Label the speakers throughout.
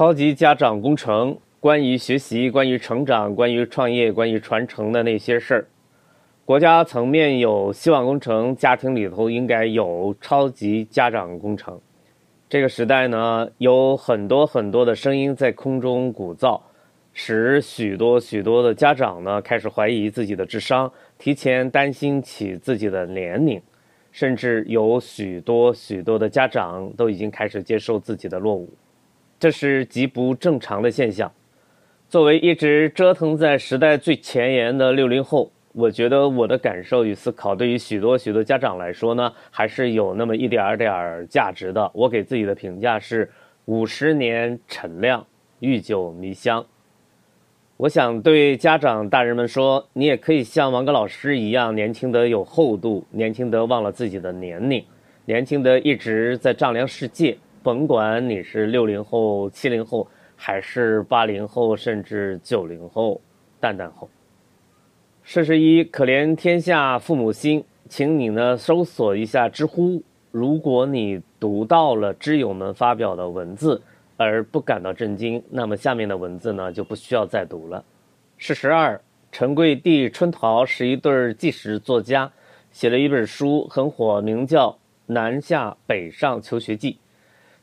Speaker 1: 超级家长工程，关于学习、关于成长、关于创业、关于传承的那些事儿。国家层面有希望工程，家庭里头应该有超级家长工程。这个时代呢，有很多很多的声音在空中鼓噪，使许多许多的家长呢开始怀疑自己的智商，提前担心起自己的年龄，甚至有许多许多的家长都已经开始接受自己的落伍。这是极不正常的现象。作为一直折腾在时代最前沿的六零后，我觉得我的感受与思考，对于许多许多家长来说呢，还是有那么一点点儿价值的。我给自己的评价是：五十年陈酿，愈久弥香。我想对家长大人们说，你也可以像王哥老师一样，年轻的有厚度，年轻的忘了自己的年龄，年轻的一直在丈量世界。甭管你是六零后、七零后，还是八零后，甚至九零后、蛋蛋后。事实一，可怜天下父母心，请你呢搜索一下知乎。如果你读到了知友们发表的文字而不感到震惊，那么下面的文字呢就不需要再读了。事实二，陈贵娣、春桃是一对儿纪实作家，写了一本书很火，名叫《南下北上求学记》。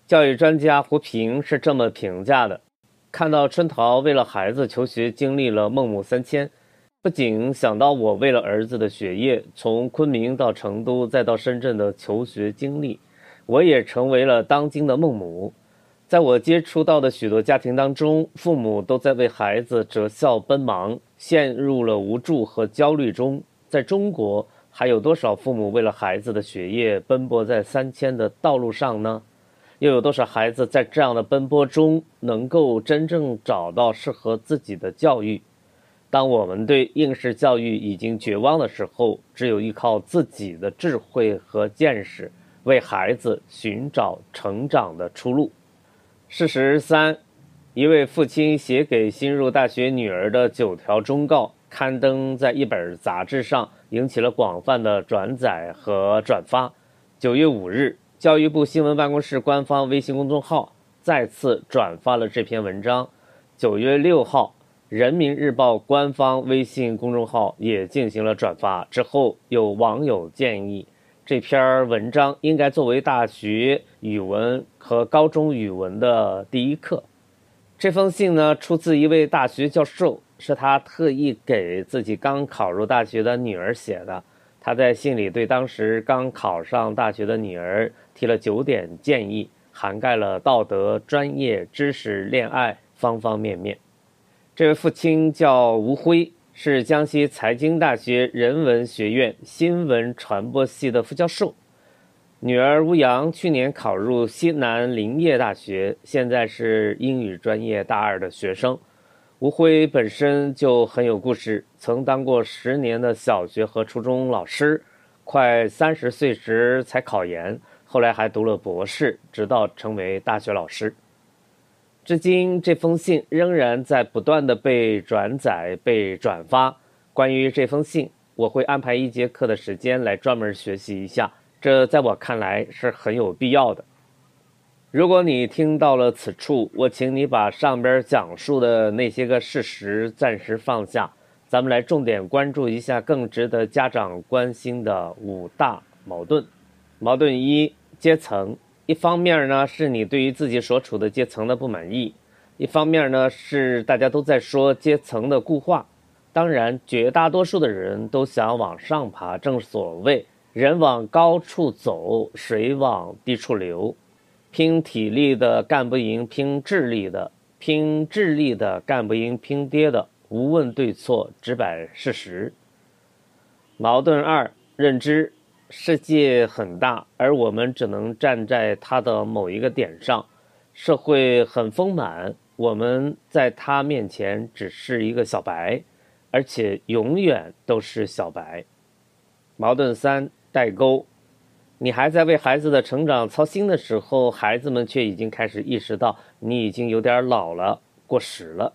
Speaker 1: 教育专家胡平是这么评价的：看到春桃为了孩子求学经历了孟母三迁，不仅想到我为了儿子的学业从昆明到成都再到深圳的求学经历，我也成为了当今的孟母。在我接触到的许多家庭当中，父母都在为孩子择校奔忙，陷入了无助和焦虑中。在中国，还有多少父母为了孩子的学业奔波在三千的道路上呢？又有多少孩子在这样的奔波中能够真正找到适合自己的教育？当我们对应试教育已经绝望的时候，只有依靠自己的智慧和见识，为孩子寻找成长的出路。事实三，一位父亲写给新入大学女儿的九条忠告，刊登在一本杂志上，引起了广泛的转载和转发。九月五日。教育部新闻办公室官方微信公众号再次转发了这篇文章。九月六号，人民日报官方微信公众号也进行了转发。之后，有网友建议，这篇文章应该作为大学语文和高中语文的第一课。这封信呢，出自一位大学教授，是他特意给自己刚考入大学的女儿写的。他在信里对当时刚考上大学的女儿提了九点建议，涵盖了道德、专业、知识、恋爱方方面面。这位父亲叫吴辉，是江西财经大学人文学院新闻传播系的副教授。女儿吴阳去年考入西南林业大学，现在是英语专业大二的学生。吴辉本身就很有故事，曾当过十年的小学和初中老师，快三十岁时才考研，后来还读了博士，直到成为大学老师。至今，这封信仍然在不断的被转载、被转发。关于这封信，我会安排一节课的时间来专门学习一下，这在我看来是很有必要的。如果你听到了此处，我请你把上边讲述的那些个事实暂时放下，咱们来重点关注一下更值得家长关心的五大矛盾。矛盾一：阶层。一方面呢，是你对于自己所处的阶层的不满意；一方面呢，是大家都在说阶层的固化。当然，绝大多数的人都想往上爬，正所谓“人往高处走，水往低处流”。拼体力的干不赢拼智力的，拼智力的干不赢拼爹的。无问对错，只摆事实。矛盾二：认知。世界很大，而我们只能站在它的某一个点上。社会很丰满，我们在它面前只是一个小白，而且永远都是小白。矛盾三：代沟。你还在为孩子的成长操心的时候，孩子们却已经开始意识到你已经有点老了、过时了。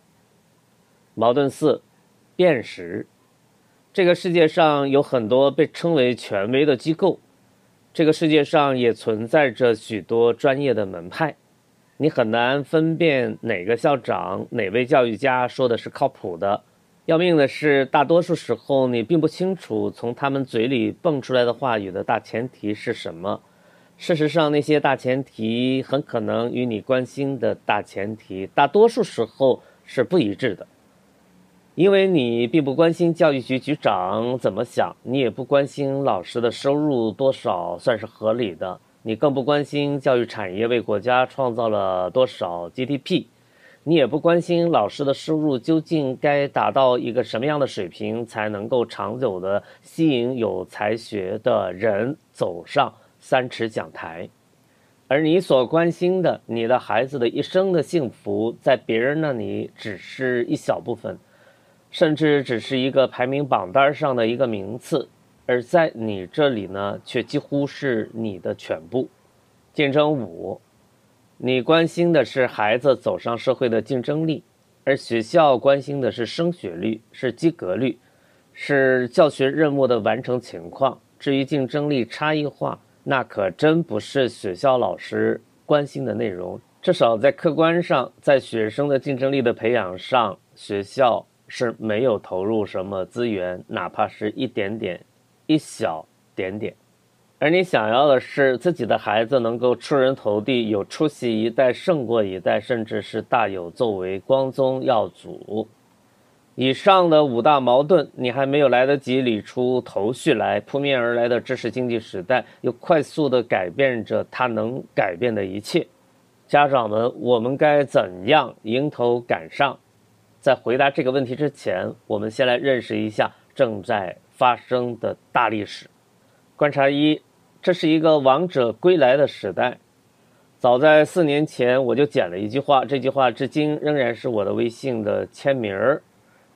Speaker 1: 矛盾四，辨识。这个世界上有很多被称为权威的机构，这个世界上也存在着许多专业的门派。你很难分辨哪个校长、哪位教育家说的是靠谱的。要命的是，大多数时候你并不清楚从他们嘴里蹦出来的话语的大前提是什么。事实上，那些大前提很可能与你关心的大前提大多数时候是不一致的。因为你并不关心教育局局长怎么想，你也不关心老师的收入多少算是合理的，你更不关心教育产业为国家创造了多少 GDP。你也不关心老师的收入究竟该达到一个什么样的水平，才能够长久的吸引有才学的人走上三尺讲台，而你所关心的，你的孩子的一生的幸福，在别人那里只是一小部分，甚至只是一个排名榜单上的一个名次，而在你这里呢，却几乎是你的全部。竞争五。你关心的是孩子走上社会的竞争力，而学校关心的是升学率、是及格率、是教学任务的完成情况。至于竞争力差异化，那可真不是学校老师关心的内容。至少在客观上，在学生的竞争力的培养上，学校是没有投入什么资源，哪怕是一点点、一小点点。而你想要的是自己的孩子能够出人头地，有出息一代胜过一代，甚至是大有作为、光宗耀祖。以上的五大矛盾，你还没有来得及理出头绪来，扑面而来的知识经济时代又快速地改变着它能改变的一切。家长们，我们该怎样迎头赶上？在回答这个问题之前，我们先来认识一下正在发生的大历史。观察一。这是一个王者归来的时代。早在四年前，我就剪了一句话，这句话至今仍然是我的微信的签名儿。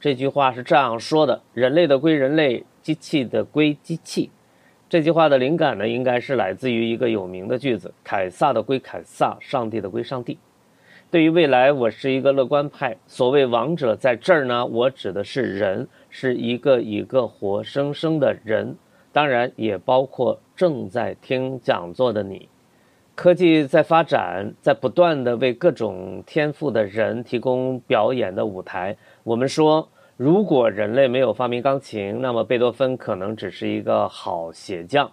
Speaker 1: 这句话是这样说的：“人类的归人类，机器的归机器。”这句话的灵感呢，应该是来自于一个有名的句子：“凯撒的归凯撒，上帝的归上帝。”对于未来，我是一个乐观派。所谓王者在这儿呢，我指的是人，是一个一个活生生的人。当然也包括正在听讲座的你。科技在发展，在不断的为各种天赋的人提供表演的舞台。我们说，如果人类没有发明钢琴，那么贝多芬可能只是一个好鞋匠；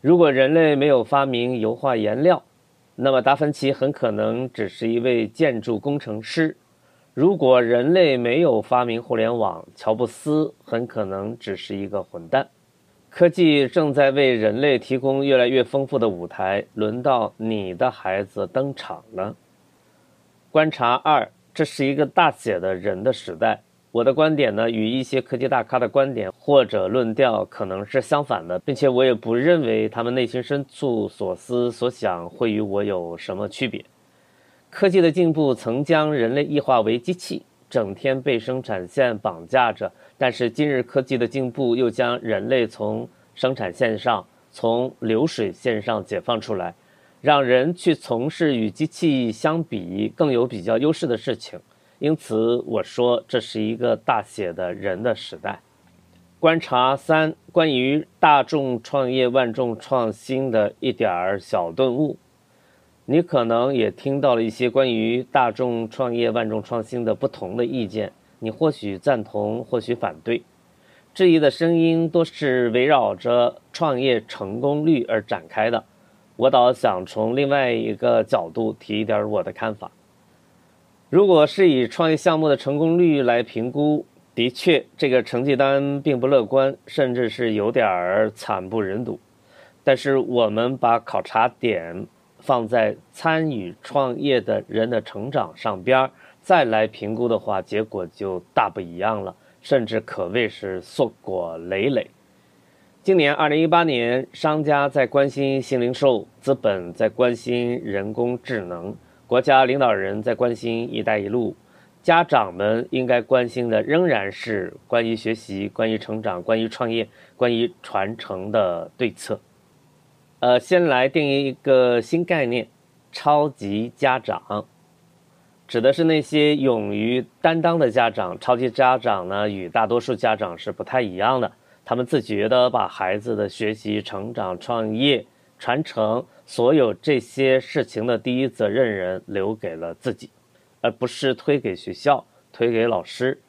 Speaker 1: 如果人类没有发明油画颜料，那么达芬奇很可能只是一位建筑工程师；如果人类没有发明互联网，乔布斯很可能只是一个混蛋。科技正在为人类提供越来越丰富的舞台，轮到你的孩子登场了。观察二，这是一个大写的人的时代。我的观点呢，与一些科技大咖的观点或者论调可能是相反的，并且我也不认为他们内心深处所思所想会与我有什么区别。科技的进步曾将人类异化为机器，整天被生产线绑架着。但是今日科技的进步又将人类从生产线上、从流水线上解放出来，让人去从事与机器相比更有比较优势的事情。因此，我说这是一个大写的人的时代。观察三：关于大众创业、万众创新的一点儿小顿悟。你可能也听到了一些关于大众创业、万众创新的不同的意见。你或许赞同，或许反对，质疑的声音多是围绕着创业成功率而展开的。我倒想从另外一个角度提一点我的看法。如果是以创业项目的成功率来评估，的确这个成绩单并不乐观，甚至是有点儿惨不忍睹。但是我们把考察点放在参与创业的人的成长上边儿。再来评估的话，结果就大不一样了，甚至可谓是硕果累累。今年二零一八年，商家在关心新零售，资本在关心人工智能，国家领导人在关心“一带一路”，家长们应该关心的仍然是关于学习、关于成长、关于创业、关于传承的对策。呃，先来定义一个新概念：超级家长。指的是那些勇于担当的家长。超级家长呢，与大多数家长是不太一样的。他们自觉地把孩子的学习、成长、创业、传承所有这些事情的第一责任人留给了自己，而不是推给学校、推给老师。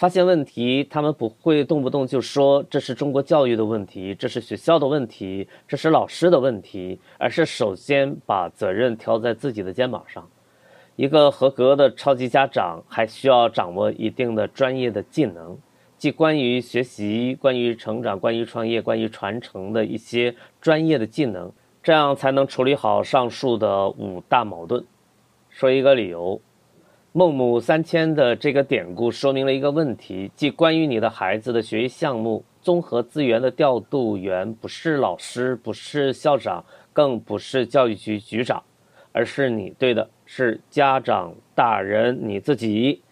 Speaker 1: 发现问题，他们不会动不动就说这是中国教育的问题，这是学校的问题，这是老师的问题，而是首先把责任挑在自己的肩膀上。一个合格的超级家长还需要掌握一定的专业的技能，即关于学习、关于成长、关于创业、关于传承的一些专业的技能，这样才能处理好上述的五大矛盾。说一个理由。孟母三迁的这个典故说明了一个问题，即关于你的孩子的学习项目，综合资源的调度员不是老师，不是校长，更不是教育局局长，而是你，对的，是家长大人你自己。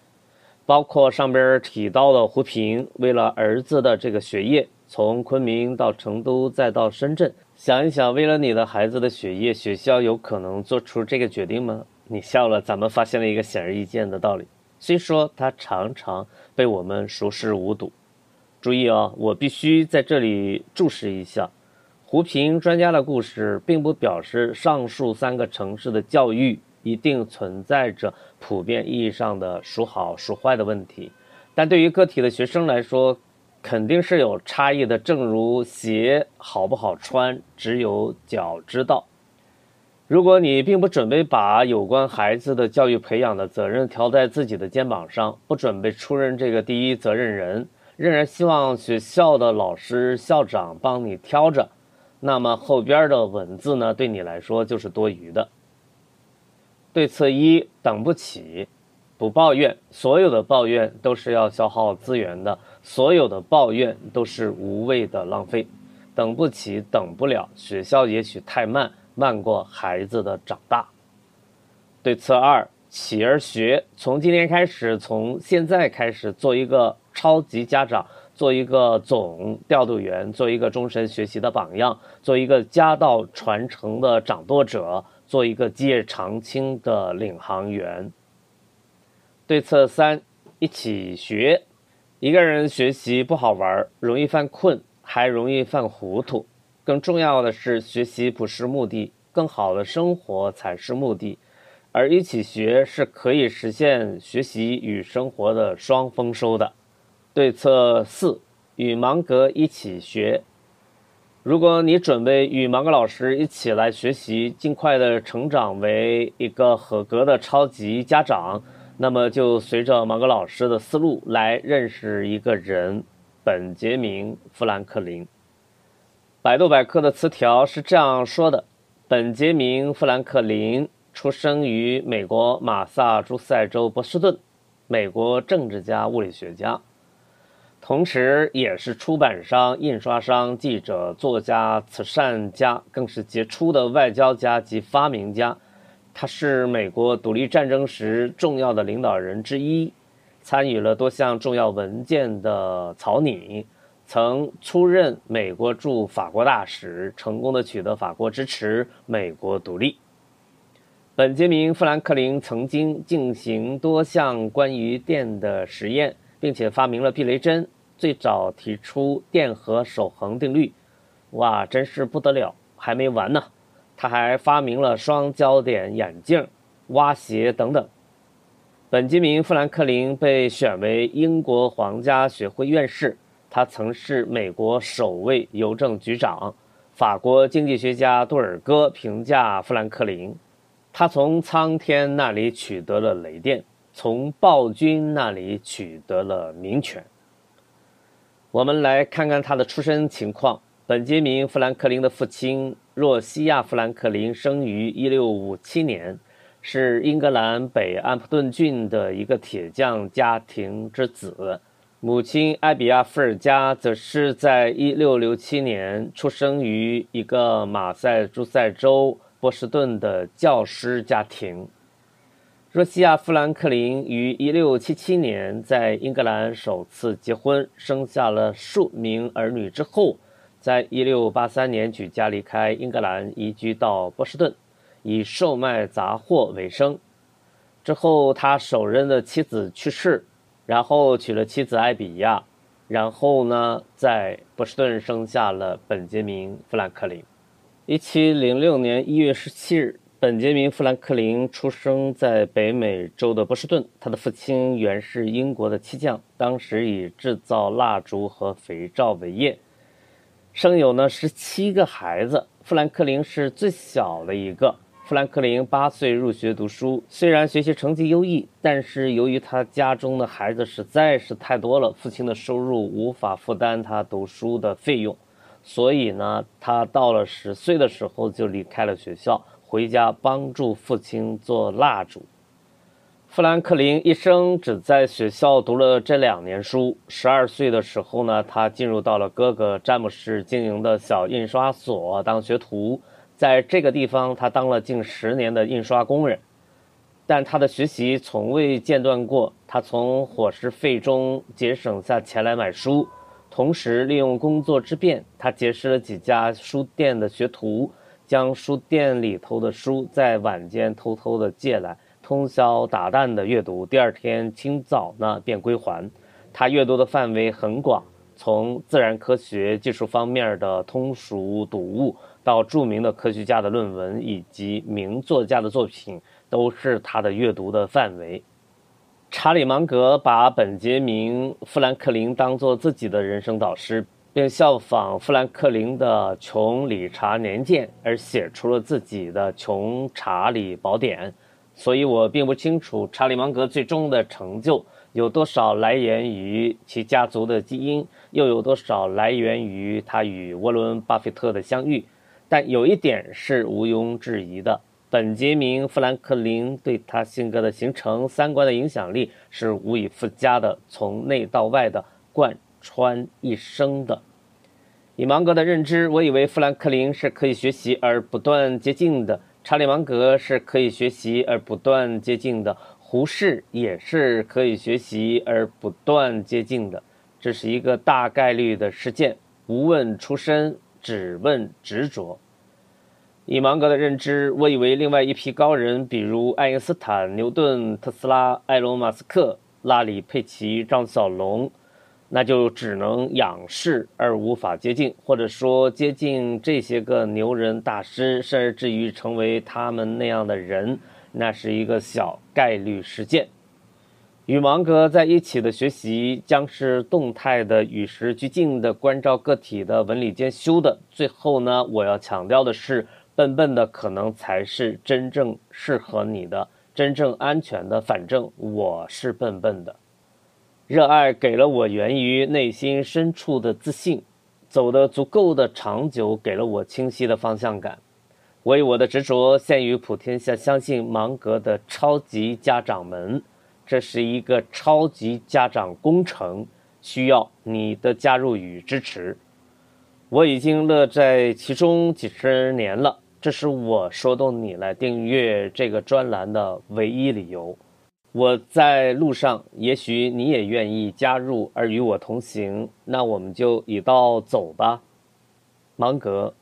Speaker 1: 包括上边提到的胡平，为了儿子的这个学业，从昆明到成都再到深圳，想一想，为了你的孩子的学业，学校有可能做出这个决定吗？你笑了，咱们发现了一个显而易见的道理。虽说它常常被我们熟视无睹。注意哦，我必须在这里注释一下：胡平专家的故事，并不表示上述三个城市的教育一定存在着普遍意义上的孰好孰坏的问题。但对于个体的学生来说，肯定是有差异的。正如鞋好不好穿，只有脚知道。如果你并不准备把有关孩子的教育培养的责任挑在自己的肩膀上，不准备出任这个第一责任人，仍然希望学校的老师、校长帮你挑着，那么后边的文字呢，对你来说就是多余的。对策一：等不起，不抱怨。所有的抱怨都是要消耗资源的，所有的抱怨都是无谓的浪费。等不起，等不了，学校也许太慢。慢过孩子的长大。对策二：起而学。从今天开始，从现在开始，做一个超级家长，做一个总调度员，做一个终身学习的榜样，做一个家道传承的掌舵者，做一个基业长青的领航员。对策三：一起学。一个人学习不好玩，容易犯困，还容易犯糊涂。更重要的是，学习不是目的，更好的生活才是目的。而一起学是可以实现学习与生活的双丰收的。对策四：与芒格一起学。如果你准备与芒格老师一起来学习，尽快的成长为一个合格的超级家长，那么就随着芒格老师的思路来认识一个人——本杰明·富兰克林。百度百科的词条是这样说的：本杰明·富兰克林出生于美国马萨诸塞州波士顿，美国政治家、物理学家，同时也是出版商、印刷商、记者、作家、慈善家，更是杰出的外交家及发明家。他是美国独立战争时重要的领导人之一，参与了多项重要文件的草拟。曾出任美国驻法国大使，成功的取得法国支持美国独立。本杰明·富兰克林曾经进行多项关于电的实验，并且发明了避雷针，最早提出电荷守恒定律。哇，真是不得了！还没完呢，他还发明了双焦点眼镜、蛙鞋等等。本杰明·富兰克林被选为英国皇家学会院士。他曾是美国首位邮政局长。法国经济学家杜尔戈评价富兰克林：他从苍天那里取得了雷电，从暴君那里取得了民权。我们来看看他的出身情况。本杰明·富兰克林的父亲若西亚·富兰克林生于1657年，是英格兰北安普顿郡的一个铁匠家庭之子。母亲艾比亚·富尔加则是在1667年出生于一个马赛诸塞州波士顿的教师家庭。若西亚·富兰克林于1677年在英格兰首次结婚，生下了数名儿女之后，在1683年举家离开英格兰，移居到波士顿，以售卖杂货为生。之后，他首任的妻子去世。然后娶了妻子艾比亚，然后呢，在波士顿生下了本杰明·富兰克林。一七零六年一月十七日，本杰明·富兰克林出生在北美洲的波士顿。他的父亲原是英国的漆匠，当时以制造蜡烛和肥皂为业，生有呢十七个孩子。富兰克林是最小的一个。富兰克林八岁入学读书，虽然学习成绩优异，但是由于他家中的孩子实在是太多了，父亲的收入无法负担他读书的费用。所以呢，他到了十岁的时候就离开了学校，回家帮助父亲做蜡烛。富兰克林一生只在学校读了这两年书。十二岁的时候呢，他进入到了哥哥詹姆士经营的小印刷所当学徒，在这个地方，他当了近十年的印刷工人。但他的学习从未间断过，他从伙食费中节省下钱来买书。同时，利用工作之便，他结识了几家书店的学徒，将书店里头的书在晚间偷偷的借来，通宵达旦的阅读。第二天清早呢，便归还。他阅读的范围很广，从自然科学、技术方面的通俗读物，到著名的科学家的论文以及名作家的作品，都是他的阅读的范围。查理芒格把本杰明·富兰克林当作自己的人生导师，并效仿富兰克林的《穷理查年鉴》而写出了自己的《穷查理宝典》。所以我并不清楚查理芒格最终的成就有多少来源于其家族的基因，又有多少来源于他与沃伦·巴菲特的相遇。但有一点是毋庸置疑的。本杰明·富兰克林对他性格的形成、三观的影响力是无以复加的，从内到外的贯穿一生的。以芒格的认知，我以为富兰克林是可以学习而不断接近的；查理芒格是可以学习而不断接近的；胡适也是可以学习而不断接近的。这是一个大概率的事件，无问出身，只问执着。以芒格的认知，我以为另外一批高人，比如爱因斯坦、牛顿、特斯拉、埃隆·马斯克、拉里·佩奇、张小龙，那就只能仰视而无法接近，或者说接近这些个牛人大师，甚至于成为他们那样的人，那是一个小概率事件。与芒格在一起的学习，将是动态的、与时俱进的，关照个体的文理兼修的。最后呢，我要强调的是。笨笨的可能才是真正适合你的、真正安全的。反正我是笨笨的。热爱给了我源于内心深处的自信，走得足够的长久，给了我清晰的方向感。我以我的执着献于普天下相信芒格的超级家长们。这是一个超级家长工程，需要你的加入与支持。我已经乐在其中几十年了。这是我说动你来订阅这个专栏的唯一理由。我在路上，也许你也愿意加入而与我同行，那我们就一道走吧。芒格，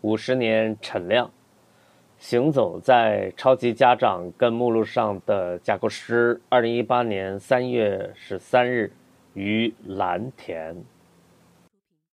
Speaker 1: 五十年陈亮，行走在超级家长跟目录上的架构师，二零一八年三月十三日于蓝田。